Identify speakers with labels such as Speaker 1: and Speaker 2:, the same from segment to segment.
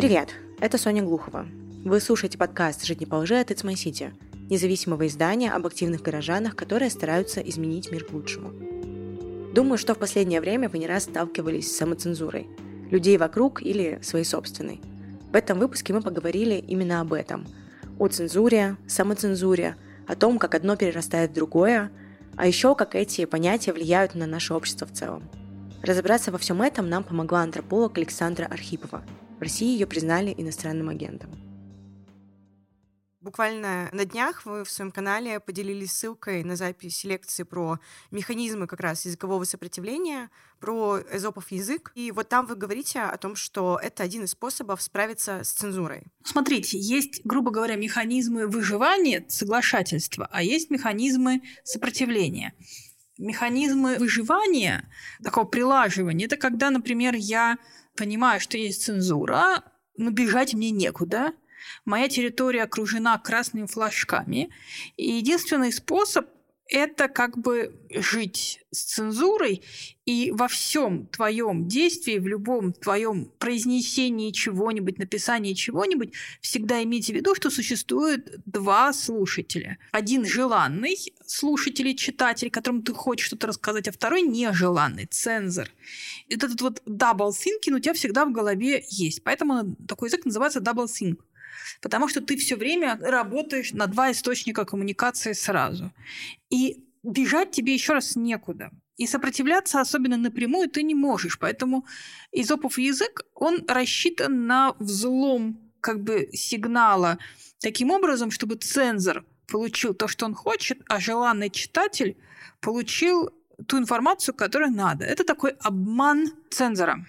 Speaker 1: Привет, это Соня Глухова. Вы слушаете подкаст «Жить не по лжи» от It's My City, независимого издания об активных горожанах, которые стараются изменить мир к лучшему. Думаю, что в последнее время вы не раз сталкивались с самоцензурой. Людей вокруг или своей собственной. В этом выпуске мы поговорили именно об этом. О цензуре, самоцензуре, о том, как одно перерастает в другое, а еще как эти понятия влияют на наше общество в целом. Разобраться во всем этом нам помогла антрополог Александра Архипова. В России ее признали иностранным агентом.
Speaker 2: Буквально на днях вы в своем канале поделились ссылкой на запись лекции про механизмы как раз языкового сопротивления, про эзопов язык. И вот там вы говорите о том, что это один из способов справиться с цензурой.
Speaker 3: Смотрите, есть, грубо говоря, механизмы выживания, соглашательства, а есть механизмы сопротивления механизмы выживания, такого прилаживания, это когда, например, я понимаю, что есть цензура, но бежать мне некуда, Моя территория окружена красными флажками. И единственный способ это как бы жить с цензурой и во всем твоем действии, в любом твоем произнесении чего-нибудь, написании чего-нибудь, всегда имейте в виду, что существует два слушателя. Один желанный слушатель и читатель, которому ты хочешь что-то рассказать, а второй нежеланный, цензор. Этот вот double thinking у тебя всегда в голове есть. Поэтому такой язык называется double think потому что ты все время работаешь на два источника коммуникации сразу. И бежать тебе еще раз некуда. И сопротивляться особенно напрямую ты не можешь. Поэтому изопов язык, он рассчитан на взлом как бы сигнала таким образом, чтобы цензор получил то, что он хочет, а желанный читатель получил ту информацию, которую надо. Это такой обман цензора.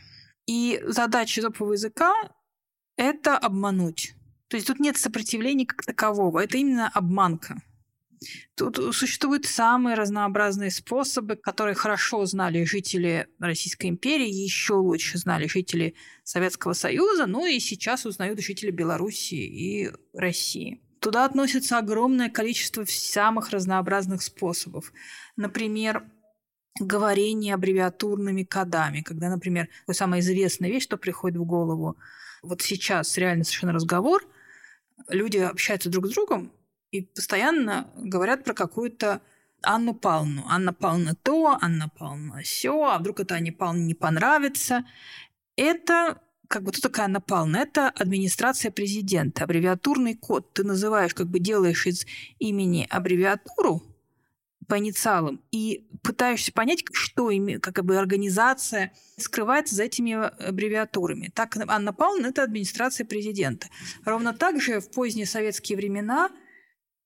Speaker 3: И задача изопового языка – это обмануть. То есть тут нет сопротивления как такового, это именно обманка. Тут существуют самые разнообразные способы, которые хорошо знали жители Российской империи, еще лучше знали жители Советского Союза, ну и сейчас узнают жители Белоруссии и России. Туда относится огромное количество самых разнообразных способов. Например, говорение аббревиатурными кодами, когда, например, самая известная вещь, что приходит в голову, вот сейчас реально совершенно разговор – люди общаются друг с другом и постоянно говорят про какую-то Анну Павловну. Анна Павловна то, Анна Павловна все, а вдруг это Анне Павловне не понравится. Это как бы кто такая Анна Павловна? Это администрация президента, аббревиатурный код. Ты называешь, как бы делаешь из имени аббревиатуру, по инициалам и пытаешься понять, что как бы организация скрывается за этими аббревиатурами. Так Анна Павловна – это администрация президента. Ровно так же в поздние советские времена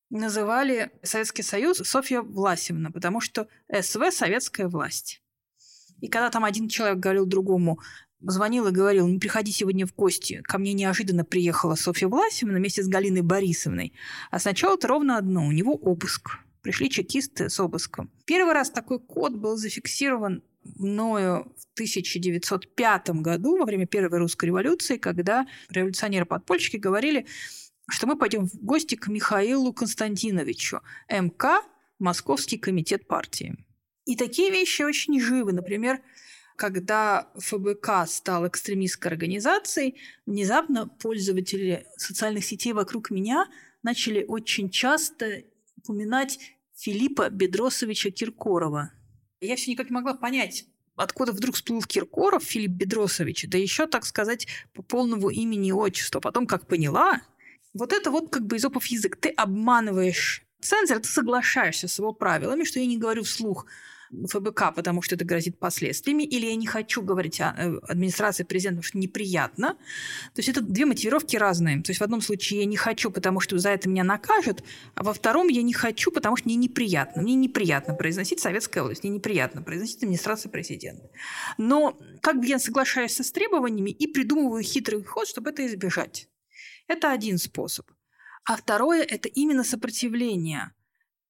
Speaker 3: называли Советский Союз Софья Власевна, потому что СВ – советская власть. И когда там один человек говорил другому, звонил и говорил, не приходи сегодня в гости, ко мне неожиданно приехала Софья Власевна вместе с Галиной Борисовной. А сначала это ровно одно, у него обыск пришли чекисты с обыском. Первый раз такой код был зафиксирован мною в 1905 году во время Первой русской революции, когда революционеры-подпольщики говорили, что мы пойдем в гости к Михаилу Константиновичу, МК, Московский комитет партии. И такие вещи очень живы. Например, когда ФБК стал экстремистской организацией, внезапно пользователи социальных сетей вокруг меня начали очень часто упоминать Филиппа Бедросовича Киркорова. Я все никак не могла понять, откуда вдруг всплыл Киркоров Филипп Бедросович, да еще, так сказать, по полному имени и отчеству. Потом, как поняла, вот это вот как бы изопов язык. Ты обманываешь цензор, ты соглашаешься с его правилами, что я не говорю вслух ФБК, потому что это грозит последствиями, или я не хочу говорить о э, администрации президента, потому что неприятно. То есть это две мотивировки разные. То есть в одном случае я не хочу, потому что за это меня накажут, а во втором я не хочу, потому что мне неприятно. Мне неприятно произносить советская власть, мне неприятно произносить администрация президента. Но как бы я соглашаюсь с требованиями и придумываю хитрый ход, чтобы это избежать. Это один способ. А второе – это именно сопротивление.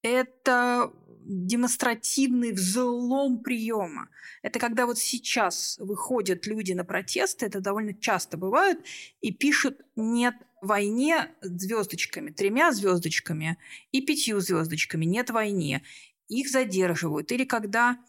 Speaker 3: Это демонстративный взлом приема. Это когда вот сейчас выходят люди на протесты, это довольно часто бывает, и пишут «нет войне» звездочками, тремя звездочками и пятью звездочками «нет войне». Их задерживают. Или когда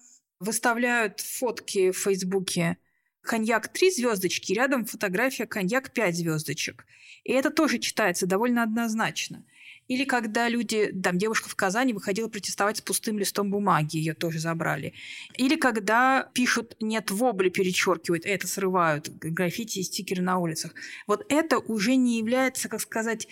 Speaker 3: выставляют фотки в Фейсбуке коньяк три звездочки, рядом фотография коньяк пять звездочек. И это тоже читается довольно однозначно. Или когда люди, там девушка в Казани выходила протестовать с пустым листом бумаги, ее тоже забрали. Или когда пишут «нет вобли», перечеркивают, это срывают, граффити и стикеры на улицах. Вот это уже не является, как сказать,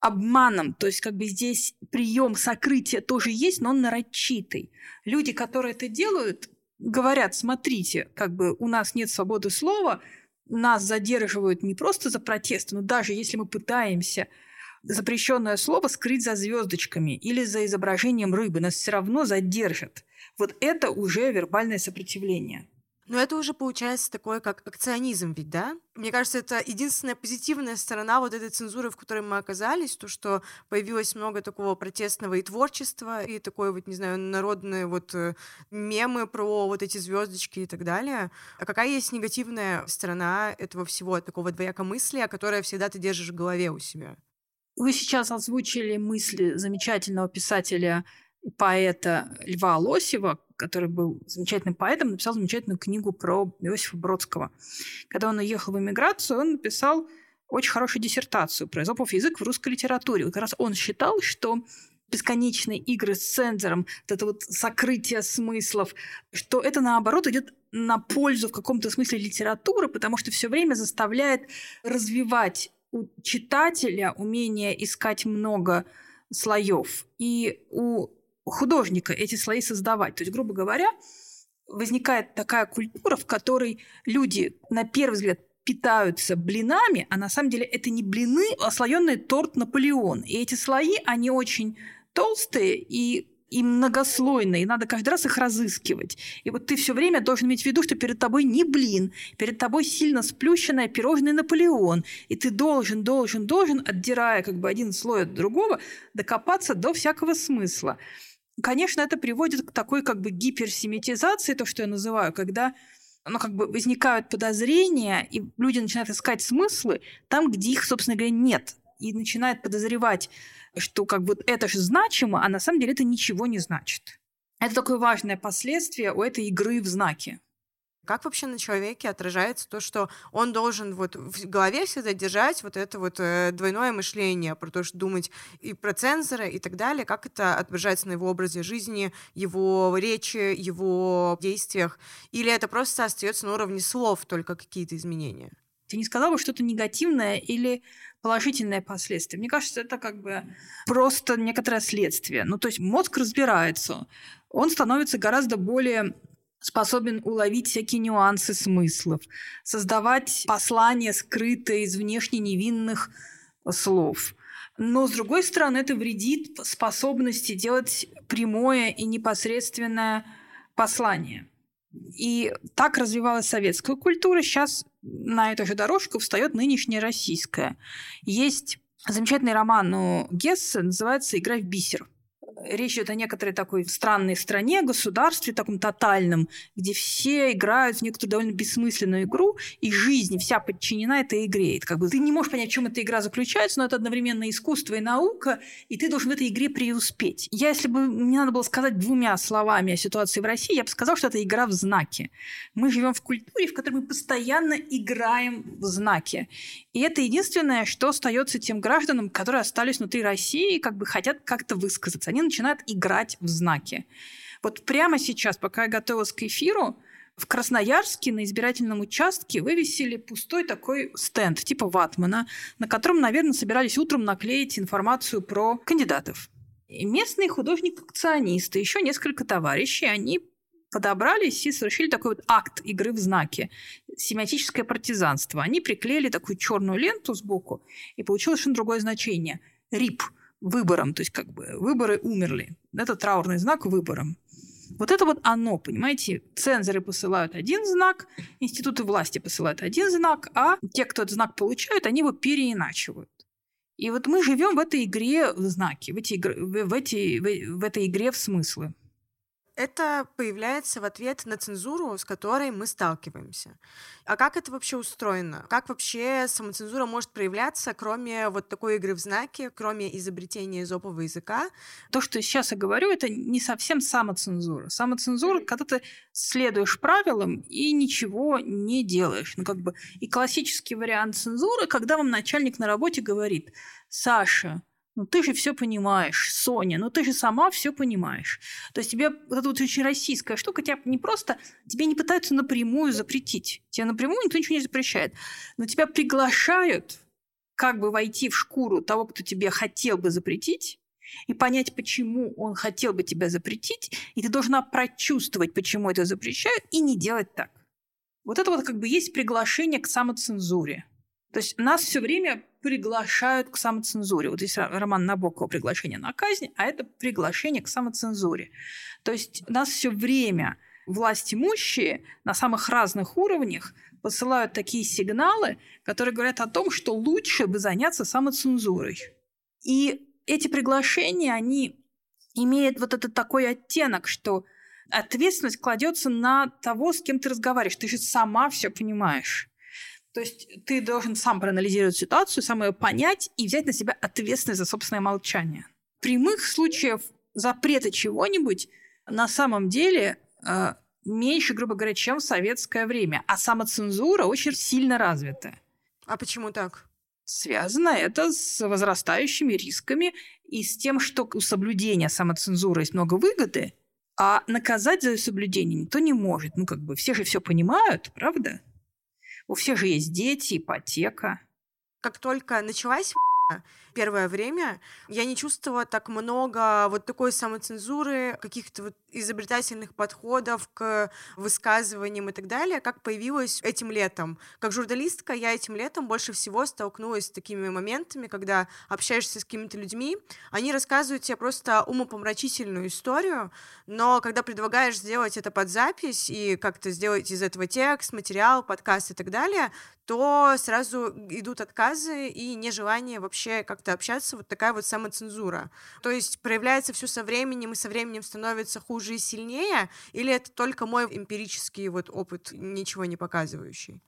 Speaker 3: обманом. То есть как бы здесь прием сокрытия тоже есть, но он нарочитый. Люди, которые это делают, говорят, смотрите, как бы у нас нет свободы слова, нас задерживают не просто за протесты, но даже если мы пытаемся запрещенное слово скрыть за звездочками или за изображением рыбы, нас все равно задержат. Вот это уже вербальное сопротивление.
Speaker 2: Но это уже получается такое, как акционизм ведь, да? Мне кажется, это единственная позитивная сторона вот этой цензуры, в которой мы оказались, то, что появилось много такого протестного и творчества, и такое вот, не знаю, народные вот э, мемы про вот эти звездочки и так далее. А какая есть негативная сторона этого всего, такого двоякомыслия, которое всегда ты держишь в голове у себя?
Speaker 3: Вы сейчас озвучили мысли замечательного писателя и поэта Льва Лосева, который был замечательным поэтом, написал замечательную книгу про Иосифа Бродского. Когда он уехал в эмиграцию, он написал очень хорошую диссертацию про эзопов язык в русской литературе. Вот как раз он считал, что бесконечные игры с цензором, вот это вот сокрытие смыслов, что это наоборот идет на пользу в каком-то смысле литературы, потому что все время заставляет развивать у читателя умение искать много слоев. И у художника эти слои создавать. То есть, грубо говоря, возникает такая культура, в которой люди на первый взгляд питаются блинами, а на самом деле это не блины, а слоеный торт Наполеон. И эти слои, они очень толстые и и многослойные, и надо каждый раз их разыскивать. И вот ты все время должен иметь в виду, что перед тобой не блин, перед тобой сильно сплющенное пирожное Наполеон, и ты должен, должен, должен, отдирая как бы один слой от другого, докопаться до всякого смысла. Конечно, это приводит к такой как бы гиперсемитизации, то, что я называю, когда ну, как бы возникают подозрения, и люди начинают искать смыслы там, где их, собственно говоря, нет. И начинают подозревать, что как бы это же значимо, а на самом деле это ничего не значит. Это такое важное последствие у этой игры в знаки.
Speaker 2: Как вообще на человеке отражается то, что он должен вот в голове всегда держать вот это вот э, двойное мышление, про то, что думать и про цензоры и так далее, как это отображается на его образе жизни, его речи, его действиях, или это просто остается на уровне слов только какие-то изменения?
Speaker 3: Ты не сказала бы что-то негативное или положительное последствие. Мне кажется, это как бы просто некоторое следствие. Ну, то есть мозг разбирается, он становится гораздо более способен уловить всякие нюансы смыслов, создавать послания, скрытые из внешне невинных слов. Но, с другой стороны, это вредит способности делать прямое и непосредственное послание. И так развивалась советская культура. Сейчас на эту же дорожку встает нынешняя российская. Есть замечательный роман у Гесса, называется «Игра в бисер» речь идет о некоторой такой странной стране, государстве таком тотальном, где все играют в некоторую довольно бессмысленную игру, и жизнь вся подчинена этой игре. Это как бы ты не можешь понять, в чем эта игра заключается, но это одновременно искусство и наука, и ты должен в этой игре преуспеть. Я, если бы мне надо было сказать двумя словами о ситуации в России, я бы сказал, что это игра в знаки. Мы живем в культуре, в которой мы постоянно играем в знаки. И это единственное, что остается тем гражданам, которые остались внутри России и как бы хотят как-то высказаться. Они начинают играть в знаки. Вот прямо сейчас, пока я готовилась к эфиру, в Красноярске на избирательном участке вывесили пустой такой стенд типа ватмана, на котором, наверное, собирались утром наклеить информацию про кандидатов. И местные художник-акционисты, еще несколько товарищей, они подобрались и совершили такой вот акт игры в знаки. Семиотическое партизанство. Они приклеили такую черную ленту сбоку, и получилось совершенно другое значение. РИП – выбором, то есть как бы выборы умерли. Это траурный знак выбором. Вот это вот оно, понимаете, цензоры посылают один знак, институты власти посылают один знак, а те, кто этот знак получают, они его переиначивают. И вот мы живем в этой игре в знаки, в, эти, в, эти, в, в этой игре в смыслы.
Speaker 2: Это появляется в ответ на цензуру, с которой мы сталкиваемся. А как это вообще устроено? Как вообще самоцензура может проявляться, кроме вот такой игры в знаки, кроме изобретения изопового языка?
Speaker 3: То, что сейчас я говорю, это не совсем самоцензура. Самоцензура, когда ты следуешь правилам и ничего не делаешь. Ну, как бы и классический вариант цензуры, когда вам начальник на работе говорит, Саша, ну ты же все понимаешь, Соня, ну ты же сама все понимаешь. То есть тебе вот эта вот очень российская штука, тебя не просто, тебе не пытаются напрямую запретить. Тебе напрямую никто ничего не запрещает. Но тебя приглашают как бы войти в шкуру того, кто тебе хотел бы запретить, и понять, почему он хотел бы тебя запретить, и ты должна прочувствовать, почему это запрещают, и не делать так. Вот это вот как бы есть приглашение к самоцензуре. То есть нас все время приглашают к самоцензуре. Вот здесь роман Набокова «Приглашение на казнь», а это приглашение к самоцензуре. То есть нас все время власть имущие на самых разных уровнях посылают такие сигналы, которые говорят о том, что лучше бы заняться самоцензурой. И эти приглашения, они имеют вот этот такой оттенок, что ответственность кладется на того, с кем ты разговариваешь. Ты же сама все понимаешь. То есть ты должен сам проанализировать ситуацию, сам ее понять и взять на себя ответственность за собственное молчание. Прямых случаев запрета чего-нибудь на самом деле э, меньше, грубо говоря, чем в советское время. А самоцензура очень сильно развита.
Speaker 2: А почему так?
Speaker 3: Связано это с возрастающими рисками и с тем, что у соблюдения самоцензуры есть много выгоды, а наказать за соблюдение никто не может. Ну, как бы все же все понимают, правда? У всех же есть дети, ипотека.
Speaker 2: Как только началась первое время я не чувствовала так много вот такой самоцензуры, каких-то вот изобретательных подходов к высказываниям и так далее, как появилось этим летом. Как журналистка я этим летом больше всего столкнулась с такими моментами, когда общаешься с какими-то людьми, они рассказывают тебе просто умопомрачительную историю, но когда предлагаешь сделать это под запись и как-то сделать из этого текст, материал, подкаст и так далее, то сразу идут отказы и нежелание вообще как-то общаться, вот такая вот самоцензура. То есть проявляется все со временем, и со временем становится хуже и сильнее, или это только мой эмпирический вот опыт, ничего не показывающий?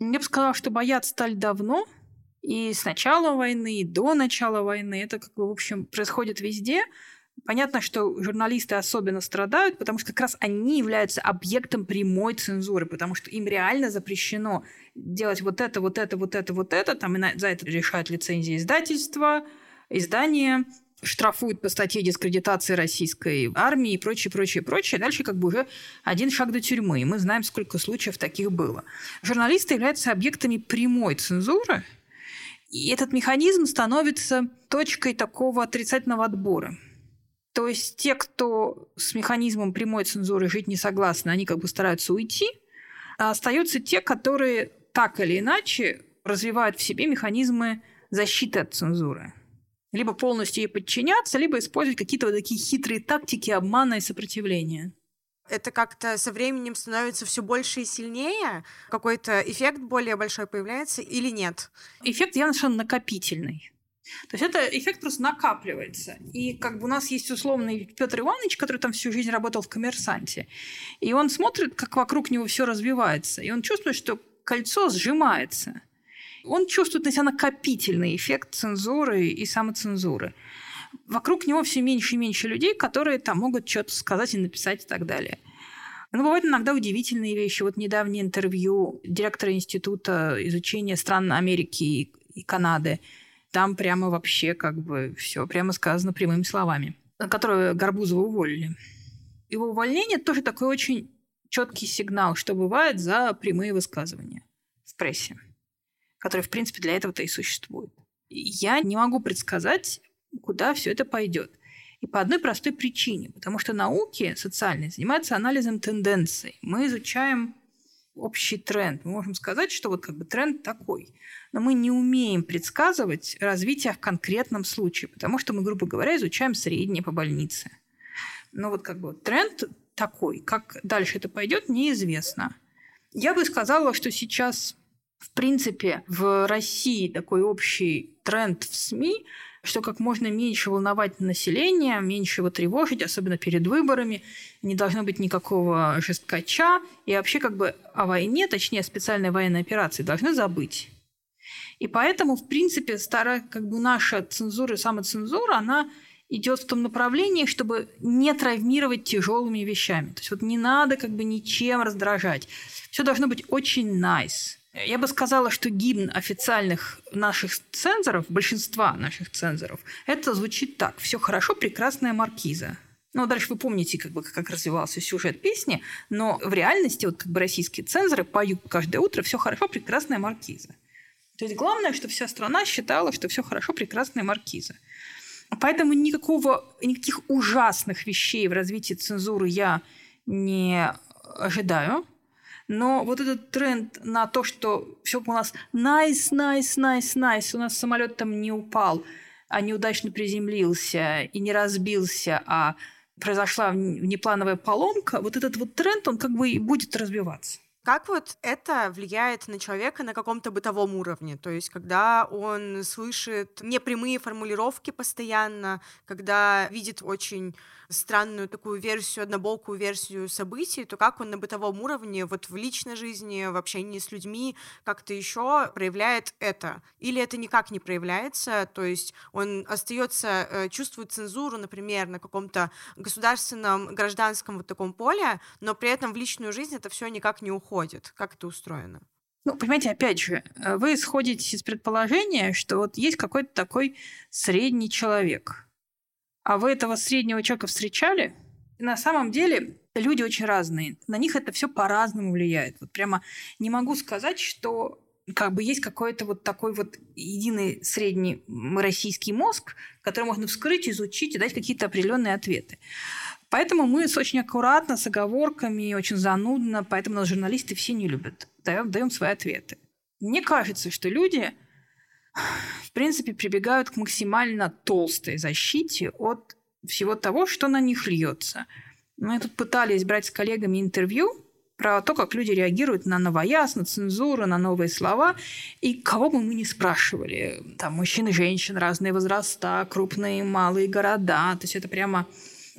Speaker 3: Я бы сказала, что бояться стали давно, и с начала войны, и до начала войны. Это, как бы, в общем, происходит везде. Понятно, что журналисты особенно страдают, потому что как раз они являются объектом прямой цензуры, потому что им реально запрещено делать вот это, вот это, вот это, вот это. Там за это решают лицензии издательства, издания, штрафуют по статье дискредитации российской армии и прочее, прочее, прочее. Дальше как бы уже один шаг до тюрьмы. И мы знаем, сколько случаев таких было. Журналисты являются объектами прямой цензуры, и этот механизм становится точкой такого отрицательного отбора. То есть те, кто с механизмом прямой цензуры жить не согласны, они как бы стараются уйти, а остаются те, которые так или иначе развивают в себе механизмы защиты от цензуры либо полностью ей подчиняться, либо использовать какие-то вот такие хитрые тактики обмана и сопротивления.
Speaker 2: Это как-то со временем становится все больше и сильнее? Какой-то эффект более большой появляется или нет?
Speaker 3: Эффект явно совершенно накопительный. То есть это эффект просто накапливается. И как бы у нас есть условный Петр Иванович, который там всю жизнь работал в коммерсанте. И он смотрит, как вокруг него все развивается. И он чувствует, что кольцо сжимается – он чувствует на себя накопительный эффект цензуры и самоцензуры. Вокруг него все меньше и меньше людей, которые там могут что-то сказать и написать и так далее. Но бывают иногда удивительные вещи. Вот недавнее интервью директора Института изучения стран Америки и Канады. Там прямо вообще как бы все прямо сказано прямыми словами, которые Горбузова уволили. Его увольнение тоже такой очень четкий сигнал, что бывает за прямые высказывания в прессе который, в принципе, для этого-то и существует. Я не могу предсказать, куда все это пойдет. И по одной простой причине. Потому что науки социальные занимаются анализом тенденций. Мы изучаем общий тренд. Мы можем сказать, что вот как бы тренд такой. Но мы не умеем предсказывать развитие в конкретном случае, потому что мы, грубо говоря, изучаем среднее по больнице. Но вот как бы тренд такой. Как дальше это пойдет, неизвестно. Я бы сказала, что сейчас в принципе, в России такой общий тренд в СМИ что как можно меньше волновать население, меньше его тревожить, особенно перед выборами. Не должно быть никакого жесткача. И вообще как бы о войне, точнее специальной военной операции, должны забыть. И поэтому, в принципе, старая, как бы наша цензура, самоцензура, она идет в том направлении, чтобы не травмировать тяжелыми вещами. То есть вот не надо как бы ничем раздражать. Все должно быть очень nice. Я бы сказала, что гимн официальных наших цензоров, большинства наших цензоров, это звучит так. Все хорошо, прекрасная маркиза. Ну, дальше вы помните, как, бы, как развивался сюжет песни, но в реальности вот как бы российские цензоры поют каждое утро «Все хорошо, прекрасная маркиза». То есть главное, что вся страна считала, что все хорошо, прекрасная маркиза. Поэтому никакого, никаких ужасных вещей в развитии цензуры я не ожидаю. Но вот этот тренд на то, что все у нас nice, nice, nice, nice, у нас самолет там не упал, а неудачно приземлился и не разбился, а произошла внеплановая поломка, вот этот вот тренд, он как бы и будет развиваться.
Speaker 2: Как вот это влияет на человека на каком-то бытовом уровне? То есть, когда он слышит непрямые формулировки постоянно, когда видит очень странную такую версию, однобокую версию событий, то как он на бытовом уровне, вот в личной жизни, в общении с людьми, как-то еще проявляет это? Или это никак не проявляется, то есть он остается, э, чувствует цензуру, например, на каком-то государственном, гражданском вот таком поле, но при этом в личную жизнь это все никак не уходит. Как это устроено?
Speaker 3: Ну, понимаете, опять же, э, вы исходите из предположения, что вот есть какой-то такой средний человек – а вы этого среднего человека встречали? На самом деле люди очень разные. На них это все по-разному влияет. Вот прямо не могу сказать, что как бы есть какой-то вот такой вот единый средний российский мозг, который можно вскрыть, изучить и дать какие-то определенные ответы. Поэтому мы очень аккуратно, с оговорками, очень занудно, поэтому нас журналисты все не любят. Даем, даем свои ответы. Мне кажется, что люди в принципе, прибегают к максимально толстой защите от всего того, что на них льется. Мы тут пытались брать с коллегами интервью про то, как люди реагируют на новояз, на цензуру, на новые слова. И кого бы мы ни спрашивали, там мужчин и женщин, разные возраста, крупные, малые города. То есть это прямо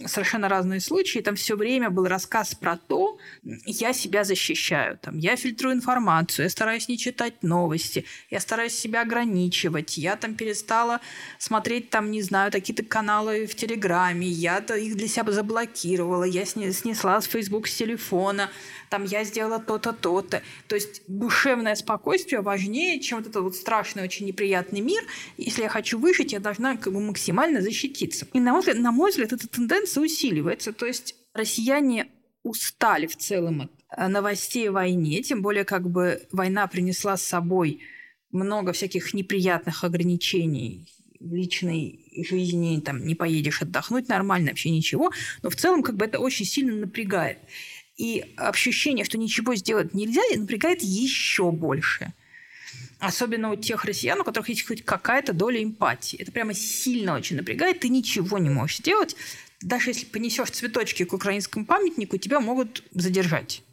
Speaker 3: совершенно разные случаи. Там все время был рассказ про то, я себя защищаю, там, я фильтрую информацию, я стараюсь не читать новости, я стараюсь себя ограничивать, я там перестала смотреть там, не знаю, какие-то каналы в Телеграме, я их для себя заблокировала, я снесла с Facebook с телефона, там я сделала то-то, то-то. То есть душевное спокойствие важнее, чем вот этот вот страшный, очень неприятный мир. Если я хочу выжить, я должна как бы максимально защититься. И на мой взгляд, на мой взгляд эта тенденция усиливается. То есть россияне устали в целом от э, новостей о войне, тем более как бы война принесла с собой много всяких неприятных ограничений в личной жизни, там не поедешь отдохнуть нормально, вообще ничего, но в целом как бы это очень сильно напрягает. И ощущение, что ничего сделать нельзя, напрягает еще больше. Особенно у тех россиян, у которых есть хоть какая-то доля эмпатии. Это прямо сильно очень напрягает, ты ничего не можешь сделать. Даже если понесешь цветочки к украинскому памятнику, тебя могут задержать.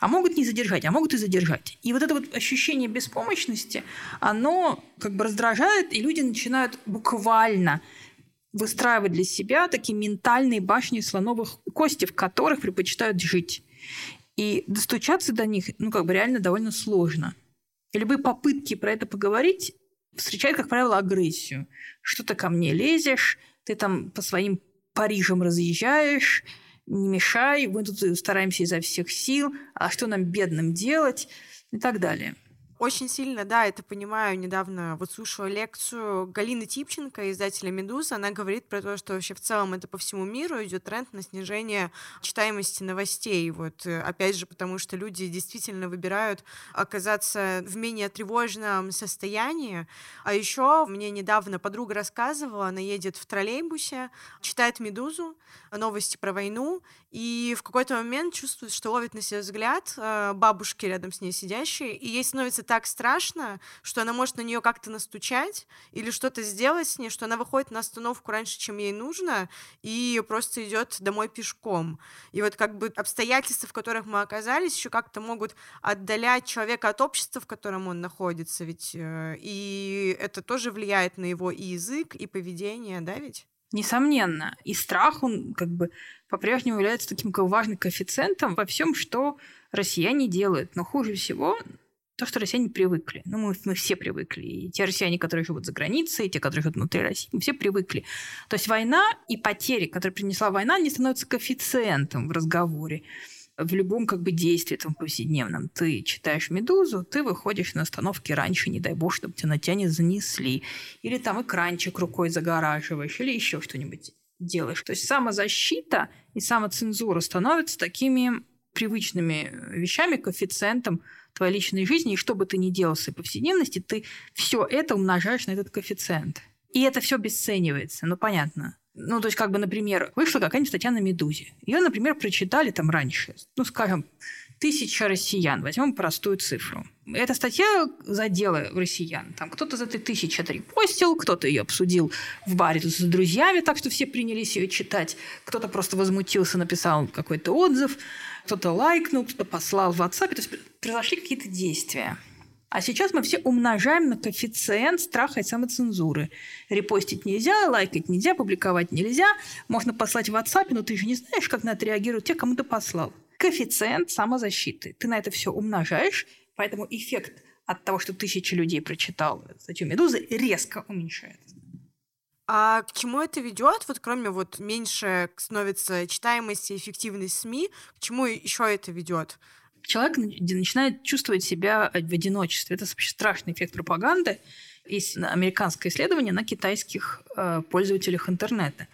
Speaker 3: А могут не задержать, а могут и задержать. И вот это вот ощущение беспомощности, оно как бы раздражает, и люди начинают буквально выстраивать для себя такие ментальные башни слоновых кости, в которых предпочитают жить. И достучаться до них, ну, как бы реально довольно сложно. И любые попытки про это поговорить встречают, как правило, агрессию. Что ты ко мне лезешь, ты там по своим Парижам разъезжаешь, не мешай, мы тут стараемся изо всех сил, а что нам бедным делать и так далее.
Speaker 2: Очень сильно, да, это понимаю. Недавно вот слушала лекцию Галины Типченко, издателя «Медуза». Она говорит про то, что вообще в целом это по всему миру идет тренд на снижение читаемости новостей. Вот э, опять же, потому что люди действительно выбирают оказаться в менее тревожном состоянии. А еще мне недавно подруга рассказывала, она едет в троллейбусе, читает «Медузу», новости про войну, и в какой-то момент чувствует, что ловит на себя взгляд э, бабушки рядом с ней сидящей, и ей становится так страшно, что она может на нее как-то настучать или что-то сделать с ней, что она выходит на остановку раньше, чем ей нужно, и просто идет домой пешком. И вот как бы обстоятельства, в которых мы оказались, еще как-то могут отдалять человека от общества, в котором он находится, ведь э, и это тоже влияет на его и язык, и поведение, да, ведь?
Speaker 3: Несомненно. И страх, он как бы по-прежнему является таким важным коэффициентом во всем, что россияне делают. Но хуже всего то, что россияне привыкли. Ну, мы, мы все привыкли. И те россияне, которые живут за границей, и те, которые живут внутри России, мы все привыкли. То есть война и потери, которые принесла война, не становятся коэффициентом в разговоре в любом как бы действии там повседневном. Ты читаешь «Медузу», ты выходишь на остановке раньше, не дай бог, чтобы тебя на тебя не занесли. Или там экранчик рукой загораживаешь, или еще что-нибудь делаешь. То есть самозащита и самоцензура становятся такими привычными вещами, коэффициентом твоей личной жизни, и что бы ты ни делал своей повседневности, ты все это умножаешь на этот коэффициент. И это все обесценивается, ну понятно. Ну, то есть, как бы, например, вышла какая-нибудь статья на «Медузе». Ее, например, прочитали там раньше, ну, скажем, тысяча россиян. Возьмем простую цифру. Эта статья задела россиян. Там кто-то за этой тысячи отрепостил, кто-то ее обсудил в баре с друзьями, так что все принялись ее читать. Кто-то просто возмутился, написал какой-то отзыв, кто-то лайкнул, кто-то послал в WhatsApp. То есть произошли какие-то действия. А сейчас мы все умножаем на коэффициент страха и самоцензуры. Репостить нельзя, лайкать нельзя, публиковать нельзя. Можно послать в WhatsApp, но ты же не знаешь, как на это реагируют те, кому ты послал. Коэффициент самозащиты. Ты на это все умножаешь, поэтому эффект от того, что тысячи людей прочитал статью «Медузы», резко уменьшается.
Speaker 2: А к чему это ведет? Вот кроме вот меньше становится читаемости эффективность СМИ, к чему еще это ведет?
Speaker 3: Человек начинает чувствовать себя в одиночестве. Это вообще страшный эффект пропаганды. Есть американское исследование на китайских э, пользователях интернета.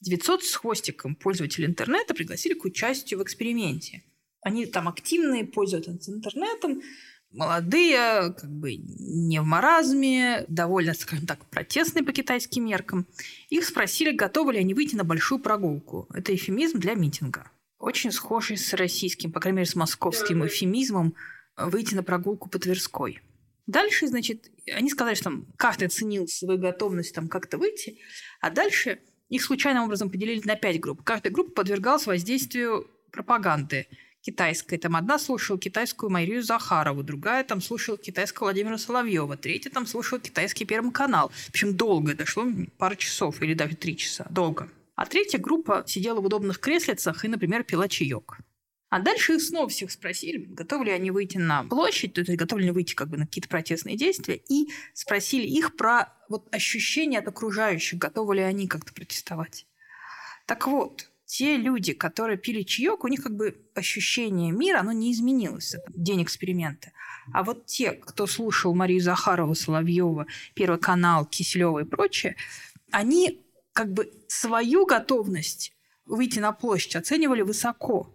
Speaker 3: 900 с хвостиком пользователей интернета пригласили к участию в эксперименте. Они там активные, пользуются интернетом, молодые, как бы не в маразме, довольно, скажем так, протестные по китайским меркам. Их спросили, готовы ли они выйти на большую прогулку. Это эфемизм для митинга очень схожий с российским, по крайней мере, с московским эфемизмом выйти на прогулку по Тверской. Дальше, значит, они сказали, что там каждый оценил свою готовность там как-то выйти, а дальше их случайным образом поделили на пять групп. Каждая группа подвергалась воздействию пропаганды китайской. Там одна слушала китайскую Марию Захарову, другая там слушала китайского Владимира Соловьева, третья там слушала китайский Первый канал. В общем, долго дошло, пару часов или даже три часа. Долго. А третья группа сидела в удобных креслицах и, например, пила чаек. А дальше их снова всех спросили, готовы ли они выйти на площадь, то есть готовы ли выйти как бы на какие-то протестные действия, и спросили их про вот ощущения от окружающих, готовы ли они как-то протестовать. Так вот, те люди, которые пили чаек, у них как бы ощущение мира, оно не изменилось, это день эксперимента. А вот те, кто слушал Марию Захарову, Соловьева, Первый канал, Киселева и прочее, они как бы свою готовность выйти на площадь оценивали высоко,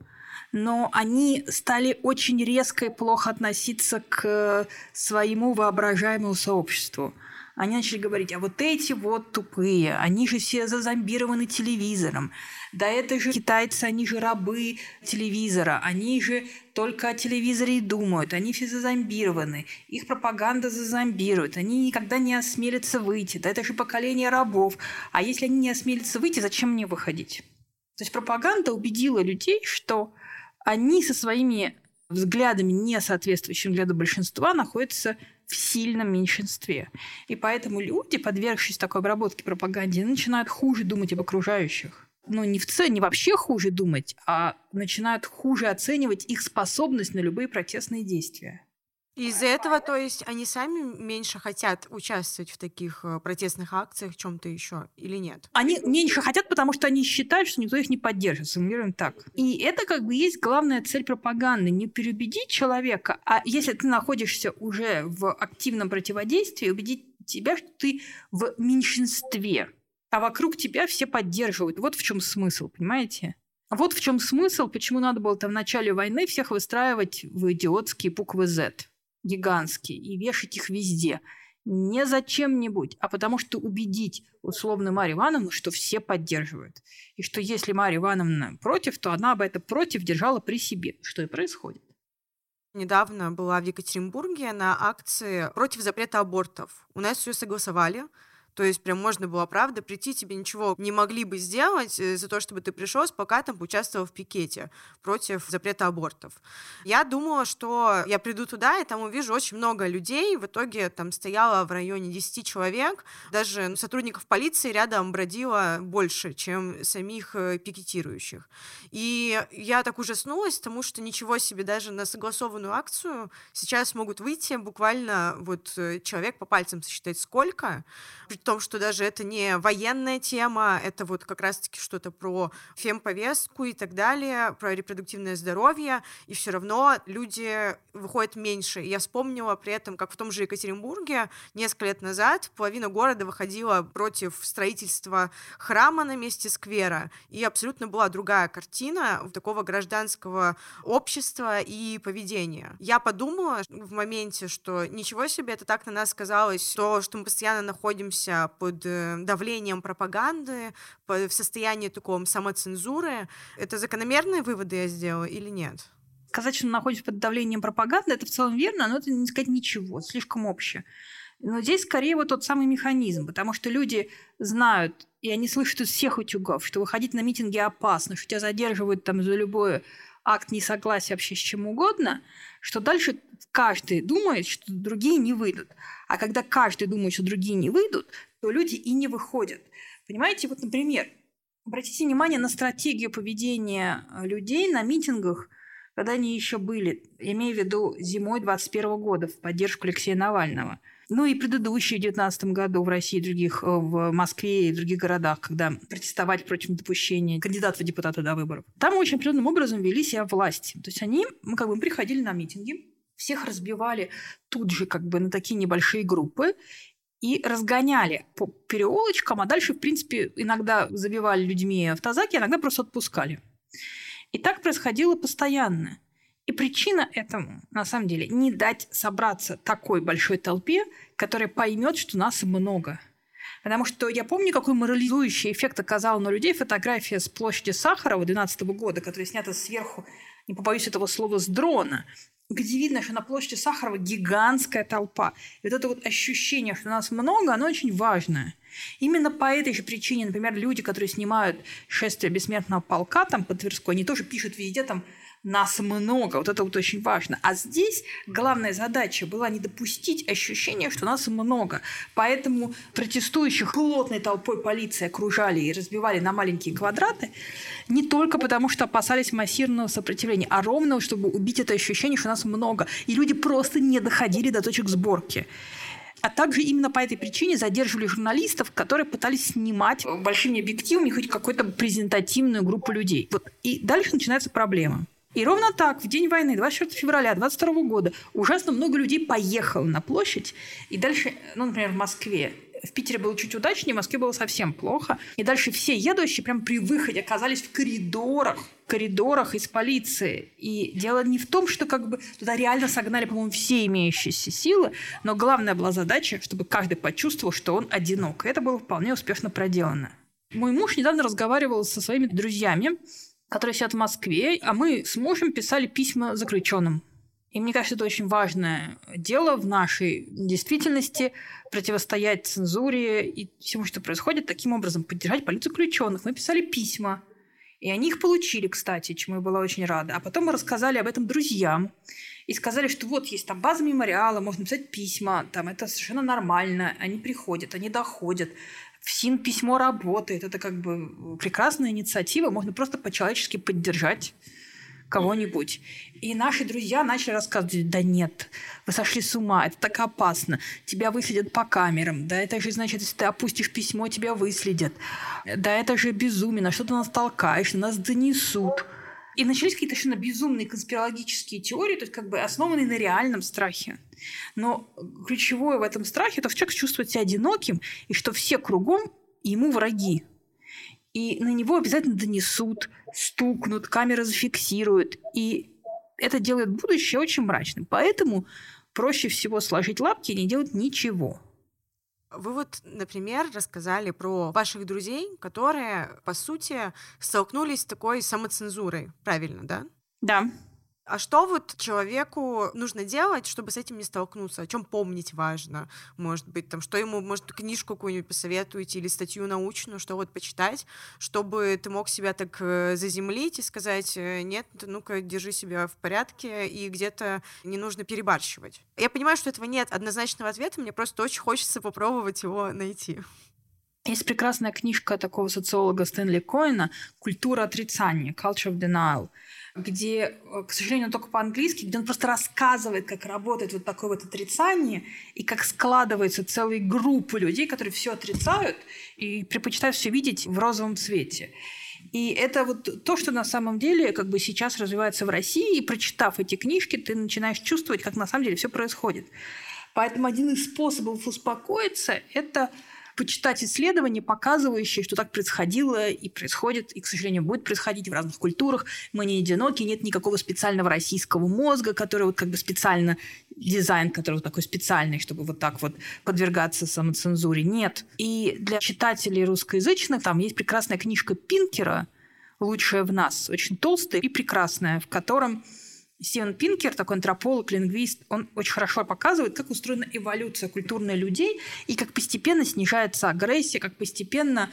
Speaker 3: но они стали очень резко и плохо относиться к своему воображаемому сообществу. Они начали говорить, а вот эти вот тупые, они же все зазомбированы телевизором. Да это же китайцы, они же рабы телевизора, они же только о телевизоре и думают, они все зазомбированы, их пропаганда зазомбирует, они никогда не осмелятся выйти, да это же поколение рабов, а если они не осмелятся выйти, зачем мне выходить? То есть пропаганда убедила людей, что они со своими взглядами, не соответствующими взгляду большинства, находятся в сильном меньшинстве. И поэтому люди, подвергшись такой обработке пропаганде, начинают хуже думать об окружающих ну, не в целом, не вообще хуже думать, а начинают хуже оценивать их способность на любые протестные действия.
Speaker 2: Из-за этого, то есть, они сами меньше хотят участвовать в таких э, протестных акциях, чем-то еще, или нет?
Speaker 3: Они меньше хотят, потому что они считают, что никто их не поддержит, сформулируем так. И это как бы есть главная цель пропаганды, не переубедить человека, а если ты находишься уже в активном противодействии, убедить тебя, что ты в меньшинстве, а вокруг тебя все поддерживают. Вот в чем смысл, понимаете? Вот в чем смысл, почему надо было там в начале войны всех выстраивать в идиотские буквы Z, гигантские, и вешать их везде. не за чем-нибудь, а потому что убедить условно Марию Ивановну, что все поддерживают. И что если Мария Ивановна против, то она бы это против держала при себе, что и происходит.
Speaker 2: Недавно была в Екатеринбурге на акции против запрета абортов. У нас все согласовали, то есть прям можно было, правда, прийти, тебе ничего не могли бы сделать э, за то, чтобы ты пришел с плакатом, поучаствовал в пикете против запрета абортов. Я думала, что я приду туда, и там увижу очень много людей. В итоге там стояло в районе 10 человек. Даже сотрудников полиции рядом бродило больше, чем самих э, пикетирующих. И я так ужаснулась, потому что ничего себе, даже на согласованную акцию сейчас могут выйти буквально вот э, человек по пальцам сосчитать сколько, том, что даже это не военная тема, это вот как раз-таки что-то про фемповестку и так далее, про репродуктивное здоровье, и все равно люди выходят меньше. Я вспомнила при этом, как в том же Екатеринбурге несколько лет назад половина города выходила против строительства храма на месте сквера, и абсолютно была другая картина такого гражданского общества и поведения. Я подумала в моменте, что ничего себе, это так на нас сказалось, то, что мы постоянно находимся находишься под э, давлением пропаганды, в состоянии таком самоцензуры. Это закономерные выводы я сделала или нет?
Speaker 3: Сказать, что находишься под давлением пропаганды, это в целом верно, но это не сказать ничего, слишком общее. Но здесь скорее вот тот самый механизм, потому что люди знают, и они слышат из всех утюгов, что выходить на митинги опасно, что тебя задерживают там за любой акт несогласия вообще с чем угодно, что дальше каждый думает, что другие не выйдут. А когда каждый думает, что другие не выйдут, то люди и не выходят. Понимаете, вот, например, обратите внимание на стратегию поведения э, людей на митингах, когда они еще были, имею в виду зимой 21 года в поддержку Алексея Навального. Ну и предыдущие в 2019 году в России, других, э, в Москве и в других городах, когда протестовать против допущения кандидатов в депутаты до выборов. Там очень определенным образом вели себя власти. То есть они мы как бы приходили на митинги, всех разбивали тут же как бы на такие небольшие группы и разгоняли по переулочкам, а дальше, в принципе, иногда забивали людьми автозаки, иногда просто отпускали. И так происходило постоянно. И причина этому, на самом деле, не дать собраться такой большой толпе, которая поймет, что нас много. Потому что я помню, какой морализующий эффект оказала на людей фотография с площади Сахарова 2012 года, которая снята сверху, не побоюсь этого слова, с дрона где видно, что на площади Сахарова гигантская толпа. И вот это вот ощущение, что нас много, оно очень важное. Именно по этой же причине, например, люди, которые снимают шествие бессмертного полка там по Тверской, они тоже пишут везде там нас много, вот это вот очень важно. А здесь главная задача была не допустить ощущения, что нас много. Поэтому протестующих плотной толпой полиции окружали и разбивали на маленькие квадраты, не только потому, что опасались массированного сопротивления, а ровно, чтобы убить это ощущение, что нас много. И люди просто не доходили до точек сборки. А также именно по этой причине задерживали журналистов, которые пытались снимать большими объективами хоть какую-то презентативную группу людей. Вот. И дальше начинается проблема. И ровно так, в день войны, 24 февраля 22 года, ужасно много людей поехало на площадь. И дальше, ну, например, в Москве, в Питере было чуть удачнее, в Москве было совсем плохо. И дальше все едущие прямо при выходе оказались в коридорах, коридорах из полиции. И дело не в том, что как бы туда реально согнали, по-моему, все имеющиеся силы, но главная была задача, чтобы каждый почувствовал, что он одинок. И это было вполне успешно проделано. Мой муж недавно разговаривал со своими друзьями, которые сидят в Москве, а мы с мужем писали письма заключенным. И мне кажется, это очень важное дело в нашей действительности противостоять цензуре и всему, что происходит, таким образом поддержать политзаключенных. Мы писали письма, и они их получили, кстати, чему я была очень рада. А потом мы рассказали об этом друзьям и сказали, что вот есть там база мемориала, можно писать письма, там это совершенно нормально, они приходят, они доходят. В письмо работает. Это как бы прекрасная инициатива. Можно просто по-человечески поддержать кого-нибудь. И наши друзья начали рассказывать, да нет, вы сошли с ума, это так опасно, тебя выследят по камерам, да это же значит, если ты опустишь письмо, тебя выследят, да это же безумно, что ты нас толкаешь, нас донесут. И начались какие-то совершенно безумные конспирологические теории, то есть как бы основанные на реальном страхе. Но ключевое в этом страхе – это что человек чувствует себя одиноким, и что все кругом ему враги. И на него обязательно донесут, стукнут, камеры зафиксируют. И это делает будущее очень мрачным. Поэтому проще всего сложить лапки и не делать ничего.
Speaker 2: Вы вот, например, рассказали про ваших друзей, которые, по сути, столкнулись с такой самоцензурой. Правильно, да?
Speaker 3: Да.
Speaker 2: А что вот человеку нужно делать, чтобы с этим не столкнуться? О чем помнить важно? Может быть, там, что ему, может, книжку какую-нибудь посоветуете или статью научную, что вот почитать, чтобы ты мог себя так э, заземлить и сказать, э, нет, ну-ка, держи себя в порядке, и где-то не нужно перебарщивать. Я понимаю, что этого нет однозначного ответа, мне просто очень хочется попробовать его найти.
Speaker 3: Есть прекрасная книжка такого социолога Стэнли Коина «Культура отрицания» «Culture of Denial», где, э, к сожалению, только по-английски, где он просто рассказывает, как работает вот такое вот отрицание, и как складывается целые группы людей, которые все отрицают и предпочитают все видеть в розовом цвете. И это вот то, что на самом деле как бы сейчас развивается в России, и прочитав эти книжки, ты начинаешь чувствовать, как на самом деле все происходит. Поэтому один из способов успокоиться – это почитать исследования, показывающие, что так происходило и происходит, и, к сожалению, будет происходить в разных культурах. Мы не одиноки, нет никакого специального российского мозга, который вот как бы специально дизайн, который вот такой специальный, чтобы вот так вот подвергаться самоцензуре. Нет. И для читателей русскоязычных там есть прекрасная книжка Пинкера «Лучшая в нас», очень толстая и прекрасная, в котором Стивен Пинкер, такой антрополог, лингвист, он очень хорошо показывает, как устроена эволюция культурной людей и как постепенно снижается агрессия, как постепенно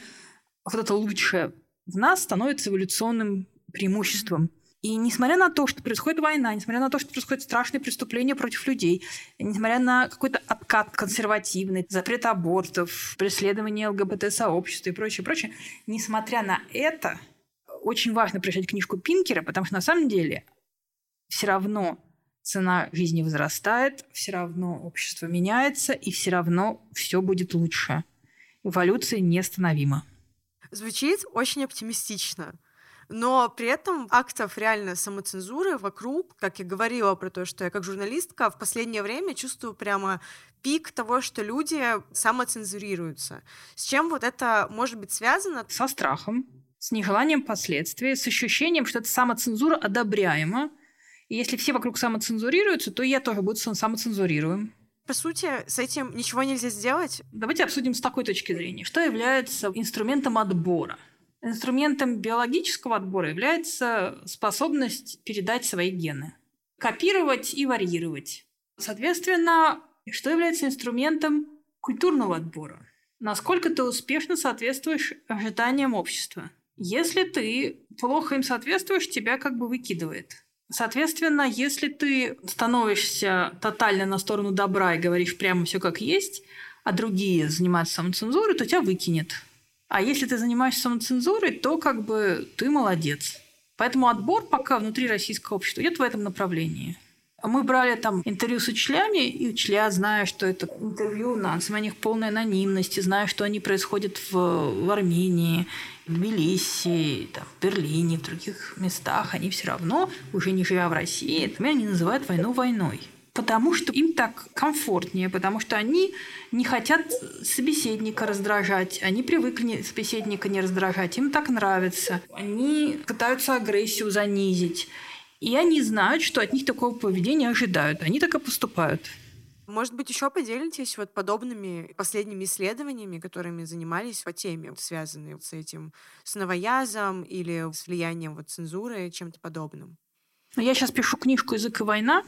Speaker 3: вот это лучшее в нас становится эволюционным преимуществом. И несмотря на то, что происходит война, несмотря на то, что происходят страшные преступления против людей, несмотря на какой-то откат консервативный, запрет абортов, преследование ЛГБТ-сообщества и прочее, прочее, несмотря на это, очень важно прочитать книжку Пинкера, потому что на самом деле все равно цена жизни возрастает, все равно общество меняется, и все равно все будет лучше. Эволюция неостановима.
Speaker 2: Звучит очень оптимистично. Но при этом актов реально самоцензуры вокруг, как я говорила про то, что я как журналистка в последнее время чувствую прямо пик того, что люди самоцензурируются. С чем вот это может быть связано?
Speaker 3: Со страхом, с нежеланием последствий, с ощущением, что эта самоцензура одобряема, и если все вокруг самоцензурируются, то я тоже буду самоцензурируем.
Speaker 2: По сути, с этим ничего нельзя сделать.
Speaker 3: Давайте обсудим с такой точки зрения. Что является инструментом отбора? Инструментом биологического отбора является способность передать свои гены. Копировать и варьировать. Соответственно, что является инструментом культурного отбора? Насколько ты успешно соответствуешь ожиданиям общества? Если ты плохо им соответствуешь, тебя как бы выкидывает. Соответственно, если ты становишься тотально на сторону добра и говоришь прямо все как есть, а другие занимаются самоцензурой, то тебя выкинет. А если ты занимаешься самоцензурой, то как бы ты молодец. Поэтому отбор пока внутри российского общества идет в этом направлении. Мы брали там интервью с учителями, и учителя, зная, что это интервью на основаниях полной анонимности, зная, что они происходят в, в Армении, в Тбилиси, там, в Берлине, в других местах, они все равно, уже не живя в России, они называют войну войной. Потому что им так комфортнее, потому что они не хотят собеседника раздражать, они привыкли собеседника не раздражать, им так нравится. Они пытаются агрессию занизить. И они знают, что от них такого поведения ожидают. Они так и поступают.
Speaker 2: Может быть, еще поделитесь вот подобными последними исследованиями, которыми занимались по теме, связанные с этим, с новоязом или с влиянием вот цензуры, чем-то подобным?
Speaker 3: Ну, я сейчас пишу книжку «Язык и война».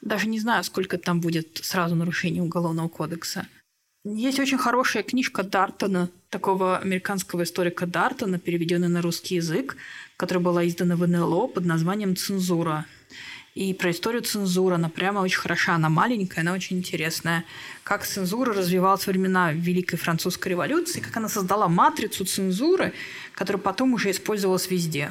Speaker 3: Даже не знаю, сколько там будет сразу нарушений Уголовного кодекса. Есть очень хорошая книжка Дартона, такого американского историка Дартона, переведенная на русский язык, которая была издана в НЛО под названием «Цензура». И про историю цензуры. Она прямо очень хороша. Она маленькая, она очень интересная. Как цензура развивалась во времена Великой Французской революции, как она создала матрицу цензуры, которая потом уже использовалась везде.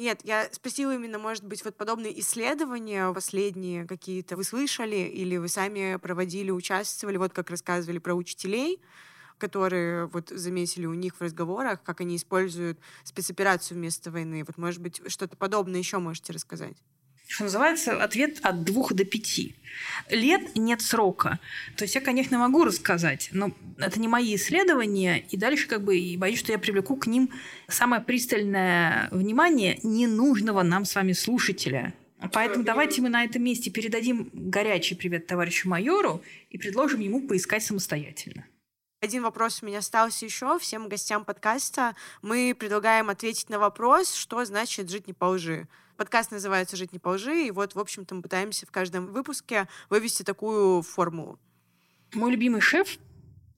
Speaker 2: Нет, я спросила именно, может быть, вот подобные исследования последние какие-то вы слышали или вы сами проводили, участвовали, вот как рассказывали про учителей, которые вот заметили у них в разговорах, как они используют спецоперацию вместо войны. Вот, может быть, что-то подобное еще можете рассказать?
Speaker 3: Что называется, ответ от двух до пяти. Лет нет срока. То есть я, конечно, могу рассказать, но это не мои исследования, и дальше как бы и боюсь, что я привлеку к ним самое пристальное внимание ненужного нам с вами слушателя. Поэтому давайте мы на этом месте передадим горячий привет товарищу майору и предложим ему поискать самостоятельно.
Speaker 2: Один вопрос у меня остался еще. Всем гостям подкаста мы предлагаем ответить на вопрос, что значит жить не по лжи. Подкаст называется «Жить не по лжи», и вот, в общем-то, мы пытаемся в каждом выпуске вывести такую формулу.
Speaker 3: Мой любимый шеф,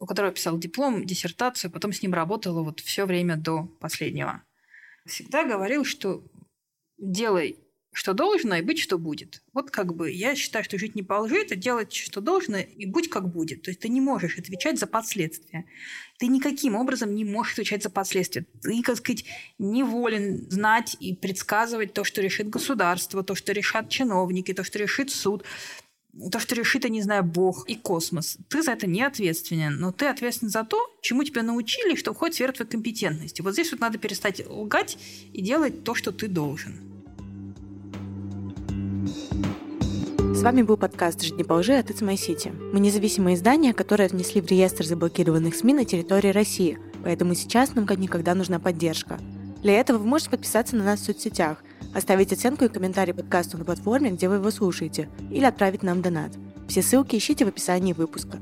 Speaker 3: у которого писал диплом, диссертацию, потом с ним работала вот все время до последнего, всегда говорил, что делай что должно, и быть, что будет. Вот как бы я считаю, что жить не по лжи, это делать, что должно, и будь, как будет. То есть ты не можешь отвечать за последствия. Ты никаким образом не можешь отвечать за последствия. Ты, как сказать, не волен знать и предсказывать то, что решит государство, то, что решат чиновники, то, что решит суд то, что решит, я не знаю, Бог и космос. Ты за это не ответственен, но ты ответственен за то, чему тебя научили, что входит в твоей компетентности. Вот здесь вот надо перестать лгать и делать то, что ты должен.
Speaker 1: С вами был подкаст «Жить не по лжи» от It's My City. Мы независимое издание, которое внесли в реестр заблокированных СМИ на территории России, поэтому сейчас нам как никогда нужна поддержка. Для этого вы можете подписаться на нас в соцсетях, оставить оценку и комментарий подкасту на платформе, где вы его слушаете, или отправить нам донат. Все ссылки ищите в описании выпуска.